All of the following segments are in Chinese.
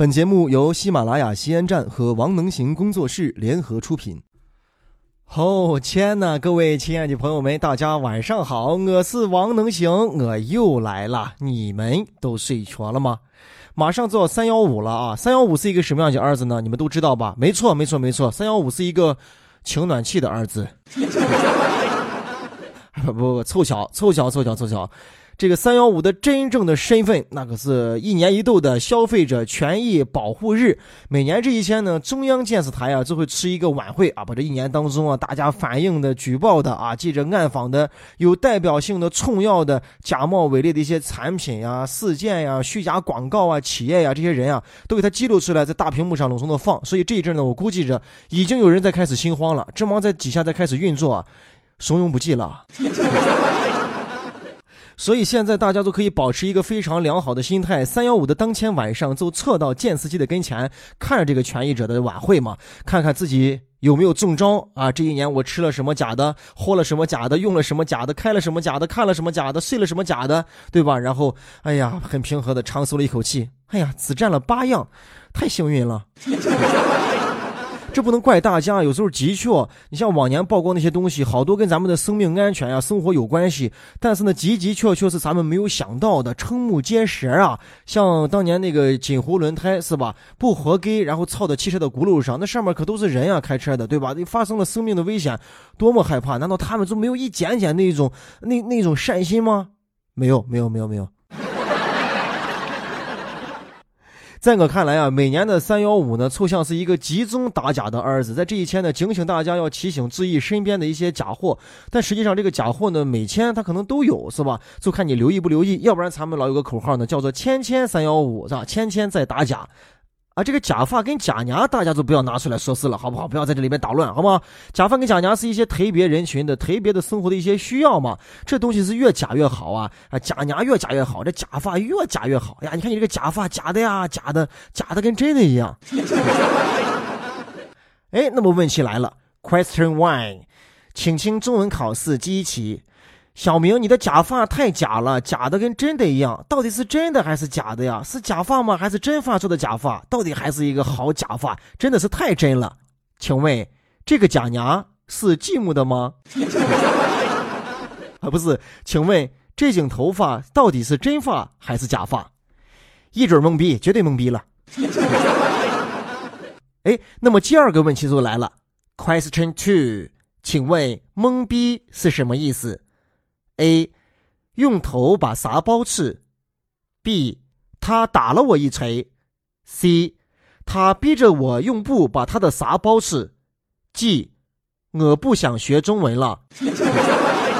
本节目由喜马拉雅西安站和王能行工作室联合出品。哦天呐，各位亲爱的朋友们，大家晚上好，我是王能行，我又来了。你们都睡着了吗？马上就要三幺五了啊！三幺五是一个什么样的儿子呢？你们都知道吧？没错，没错，没错，三幺五是一个取暖器的儿子。不 不不，凑巧，凑巧，凑巧，凑巧。这个三幺五的真正的身份，那可是一年一度的消费者权益保护日。每年这一天呢，中央电视台啊就会吃一个晚会啊，把这一年当中啊大家反映的、举报的啊、记者暗访的、有代表性的、重要的假冒伪劣的一些产品呀、事件呀、虚假广告啊、企业呀这些人啊，都给他记录出来，在大屏幕上隆重的放。所以这一阵呢，我估计着已经有人在开始心慌了，正忙在底下在开始运作，怂恿不济了。所以现在大家都可以保持一个非常良好的心态。三幺五的当天晚上，就侧到见司机的跟前，看着这个权益者的晚会嘛，看看自己有没有中招啊？这一年我吃了什么假的，喝了什么假的，用了什么假的，开了什么假的，看了什么假的，睡了什么假的，对吧？然后，哎呀，很平和的长舒了一口气。哎呀，只占了八样，太幸运了。这不能怪大家，有时候的确，你像往年曝光那些东西，好多跟咱们的生命安全呀、生活有关系。但是呢，的的确确是咱们没有想到的，瞠目结舌啊！像当年那个锦湖轮胎是吧？不合格，然后操到汽车的轱辘上，那上面可都是人啊，开车的，对吧？发生了生命的危险，多么害怕！难道他们就没有一点点那种那那种善心吗？没有，没有，没有，没有。在我看来啊，每年的三幺五呢，凑像是一个集中打假的日子。在这一天呢，警醒大家要提醒注意身边的一些假货。但实际上，这个假货呢，每天它可能都有，是吧？就看你留意不留意。要不然，咱们老有个口号呢，叫做“天天三幺五”，是吧？天天在打假。啊，这个假发跟假娘，大家就不要拿出来说事了，好不好？不要在这里面捣乱，好吗？假发跟假娘是一些特别人群的、特别的生活的一些需要嘛。这东西是越假越好啊！啊，假娘越假越好，这假发越假越好呀！你看你这个假发，假的呀，假的，假的跟真的一样。哎，那么问题来了，Question One，请听中文考试第一题。小明，你的假发太假了，假的跟真的一样，到底是真的还是假的呀？是假发吗？还是真发做的假发？到底还是一个好假发？真的是太真了。请问这个假娘是寂寞的吗？啊，不是。请问这顶头发到底是真发还是假发？一准懵逼，绝对懵逼了。哎，那么第二个问题就来了，Question Two，请问懵逼是什么意思？A，用头把啥包吃？B，他打了我一锤。C，他逼着我用布把他的啥包吃？G，我不想学中文了。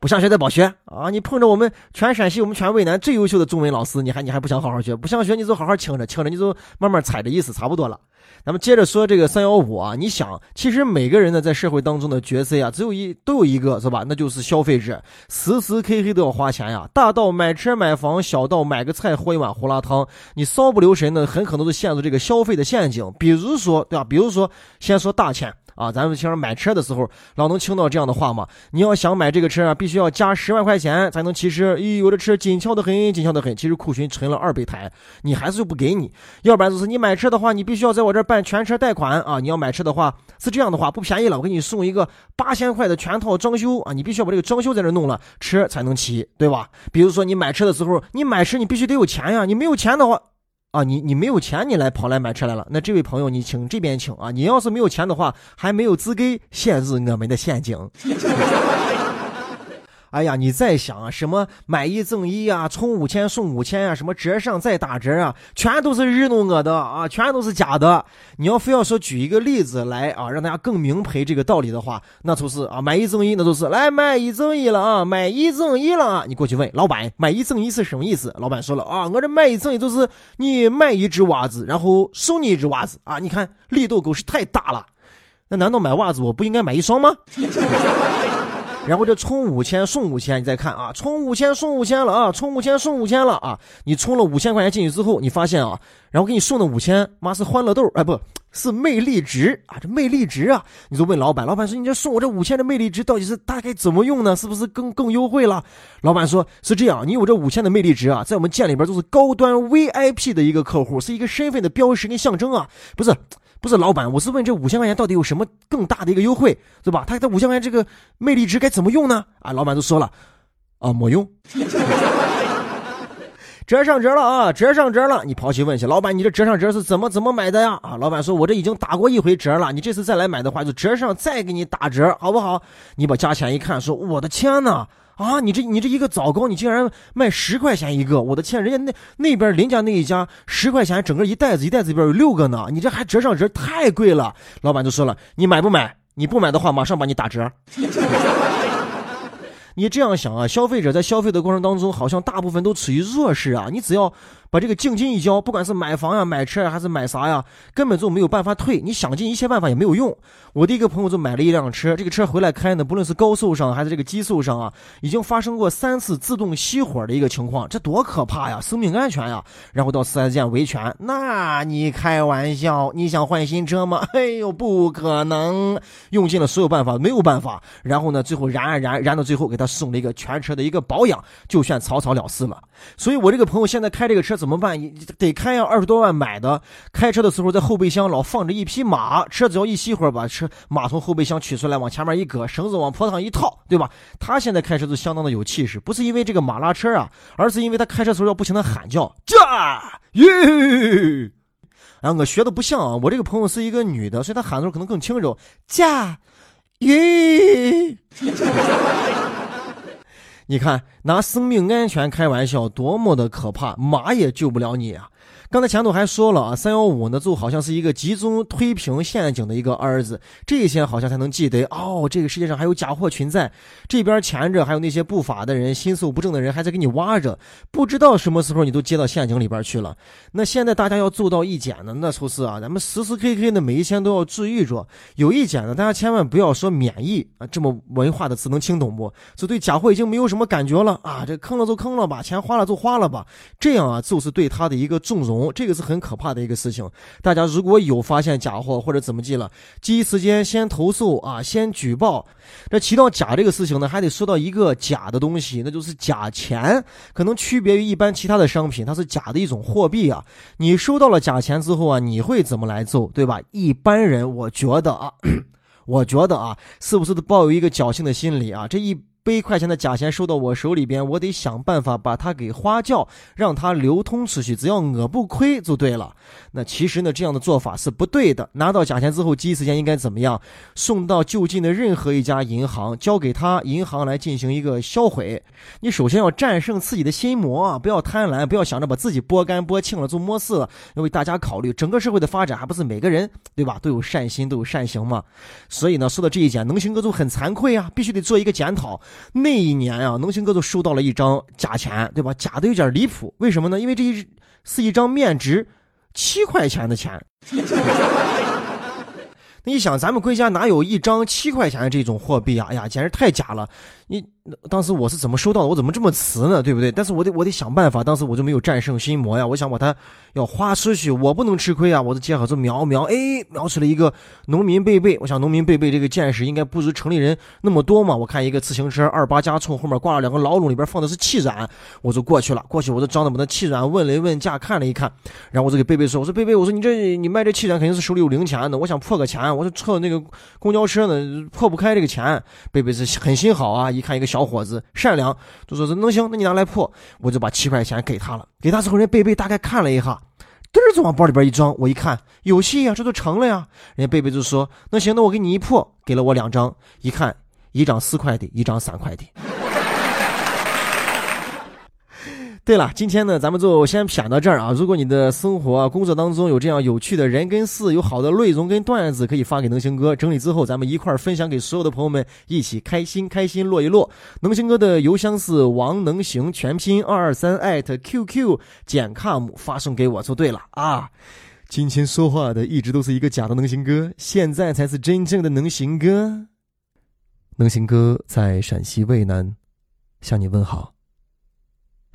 不想学再保学啊！你碰着我们全陕西、我们全渭南最优秀的中文老师，你还你还不想好好学？不想学你就好好听着，听着你就慢慢猜着意思，差不多了。咱们接着说这个三幺五啊，你想，其实每个人呢在社会当中的角色呀，只有一都有一个是吧？那就是消费者，时时刻刻都要花钱呀。大到买车买房，小到买个菜喝一碗胡辣汤，你稍不留神呢，很可能就陷入这个消费的陷阱。比如说，对吧？比如说，先说大钱。啊，咱们平常买车的时候，老能听到这样的话嘛？你要想买这个车啊，必须要加十万块钱才能提车。咦，我的车紧俏的很，紧俏的很。其实库存存了二倍台，你还是就不给你。要不然就是你买车的话，你必须要在我这办全车贷款啊。你要买车的话，是这样的话，不便宜了，我给你送一个八千块的全套装修啊。你必须要把这个装修在这弄了，车才能骑，对吧？比如说你买车的时候，你买车你必须得有钱呀，你没有钱的话。啊，你你没有钱，你来跑来买车来了？那这位朋友，你请这边请啊！你要是没有钱的话，还没有资格陷入我们的陷阱。哎呀，你再想啊，什么买一赠一啊，充五千送五千啊，什么折上再打折啊，全都是日弄我的啊，全都是假的。你要非要说举一个例子来啊，让大家更明白这个道理的话，那就是啊，买一赠一，那就是来买一赠一了啊，买一赠一了啊。你过去问老板，买一赠一是什么意思？老板说了啊，我这买一赠一就是你买一只袜子，然后送你一只袜子啊。你看力度狗是太大了，那难道买袜子我不应该买一双吗？然后这充五千送五千，你再看啊，充五千送五千了啊，充五千送五千了啊！你充了五千块钱进去之后，你发现啊，然后给你送的五千，妈是欢乐豆，哎，不是魅力值啊，这魅力值啊！你就问老板，老板说你这送我这五千的魅力值到底是大概怎么用呢？是不是更更优惠了？老板说是这样，你有这五千的魅力值啊，在我们店里边都是高端 VIP 的一个客户，是一个身份的标识跟象征啊，不是。不是老板，我是问这五千块钱到底有什么更大的一个优惠，对吧？他他五千块钱这个魅力值该怎么用呢？啊，老板都说了，啊，没用，折上折了啊，折上折了。你跑去问去，老板，你这折上折是怎么怎么买的呀？啊，老板说，我这已经打过一回折了，你这次再来买的话，就折上再给你打折，好不好？你把价钱一看，说，我的天哪！啊，你这你这一个枣糕，你竟然卖十块钱一个！我的天，人家那那边邻家那一家十块钱整个一袋子，一袋子里边有六个呢，你这还折上折，太贵了。老板就说了，你买不买？你不买的话，马上把你打折。你这样想啊，消费者在消费的过程当中，好像大部分都处于弱势啊。你只要把这个定金一交，不管是买房呀、买车呀，还是买啥呀，根本就没有办法退。你想尽一切办法也没有用。我的一个朋友就买了一辆车，这个车回来开呢，不论是高速上还是这个低速上啊，已经发生过三次自动熄火的一个情况，这多可怕呀，生命安全呀！然后到四 S 店维权，那你开玩笑，你想换新车吗？哎呦，不可能，用尽了所有办法，没有办法。然后呢，最后燃啊燃，燃到最后给他送了一个全车的一个保养，就算草草了事了。所以我这个朋友现在开这个车怎么办？得开呀，二十多万买的，开车的时候在后备箱老放着一匹马，车只要一熄火把车。马从后备箱取出来，往前面一搁，绳子往坡上一套，对吧？他现在开车就相当的有气势，不是因为这个马拉车啊，而是因为他开车时候要不停的喊叫，驾耶！啊，我学的不像啊，我这个朋友是一个女的，所以她喊的时候可能更轻柔，驾耶！你看，拿生命安全开玩笑，多么的可怕，马也救不了你啊！刚才前头还说了啊，三幺五呢就好像是一个集中推平陷阱的一个儿子，这些好像才能记得哦，这个世界上还有假货存在，这边钳着还有那些不法的人、心术不正的人还在给你挖着，不知道什么时候你都接到陷阱里边去了。那现在大家要做到一检呢，那就是啊，咱们时时刻刻的每一天都要注意着。有一检呢，大家千万不要说免疫啊，这么文化的词能听懂不？就对假货已经没有什么感觉了啊，这坑了就坑了吧，钱花了就花了吧，这样啊就是对他的一个纵容。这个是很可怕的一个事情，大家如果有发现假货或者怎么记了，第一时间先投诉啊，先举报。这提到假这个事情呢，还得说到一个假的东西，那就是假钱，可能区别于一般其他的商品，它是假的一种货币啊。你收到了假钱之后啊，你会怎么来做，对吧？一般人我觉得啊，我觉得啊，是不是都抱有一个侥幸的心理啊？这一。一块钱的假钱收到我手里边，我得想办法把它给花掉，让它流通出去。只要我不亏就对了。那其实呢，这样的做法是不对的。拿到假钱之后，第一时间应该怎么样？送到就近的任何一家银行，交给他银行来进行一个销毁。你首先要战胜自己的心魔啊，不要贪婪，不要想着把自己剥干剥净了就没事了。要为大家考虑，整个社会的发展还不是每个人对吧都有善心都有善行嘛。所以呢，说到这一点，能行哥就很惭愧啊，必须得做一个检讨。那一年啊，农行哥就收到了一张假钱，对吧？假的有点离谱，为什么呢？因为这一是一张面值七块钱的钱。那你想，咱们国家哪有一张七块钱的这种货币啊？哎呀，简直太假了！你。当时我是怎么收到的？我怎么这么瓷呢？对不对？但是我得我得想办法。当时我就没有战胜心魔呀！我想把它要花出去，我不能吃亏啊！我的结合就瞄瞄，哎，瞄出了一个农民贝贝。我想农民贝贝这个见识应该不如城里人那么多嘛。我看一个自行车二八加冲，后面挂了两个老笼，里边放的是气软，我就过去了。过去我就张着我的气软问了一问价，看了一看，然后我就给贝贝说：“我说贝贝，我说你这你卖这气软肯定是手里有零钱的，我想破个钱，我说车那个公交车呢破不开这个钱。”贝贝是很心好啊，一看一个小小伙子善良。就说是能行，那你拿来破，我就把七块钱给他了。给他之后，人贝贝大概看了一下，嘚就往包里边一装。我一看有戏呀，这都成了呀。人家贝贝就说：“那行，那我给你一破，给了我两张。一看，一张四块的，一张三块的。”对了，今天呢，咱们就先谝到这儿啊。如果你的生活、啊工作当中有这样有趣的人跟事，有好的内容跟段子，可以发给能行哥，整理之后咱们一块儿分享给所有的朋友们，一起开心开心落一落。能行哥的邮箱是王能行全拼二二三艾特 qq 减 com 发送给我就对了啊。今天说话的一直都是一个假的能行哥，现在才是真正的能行哥。能行哥在陕西渭南向你问好，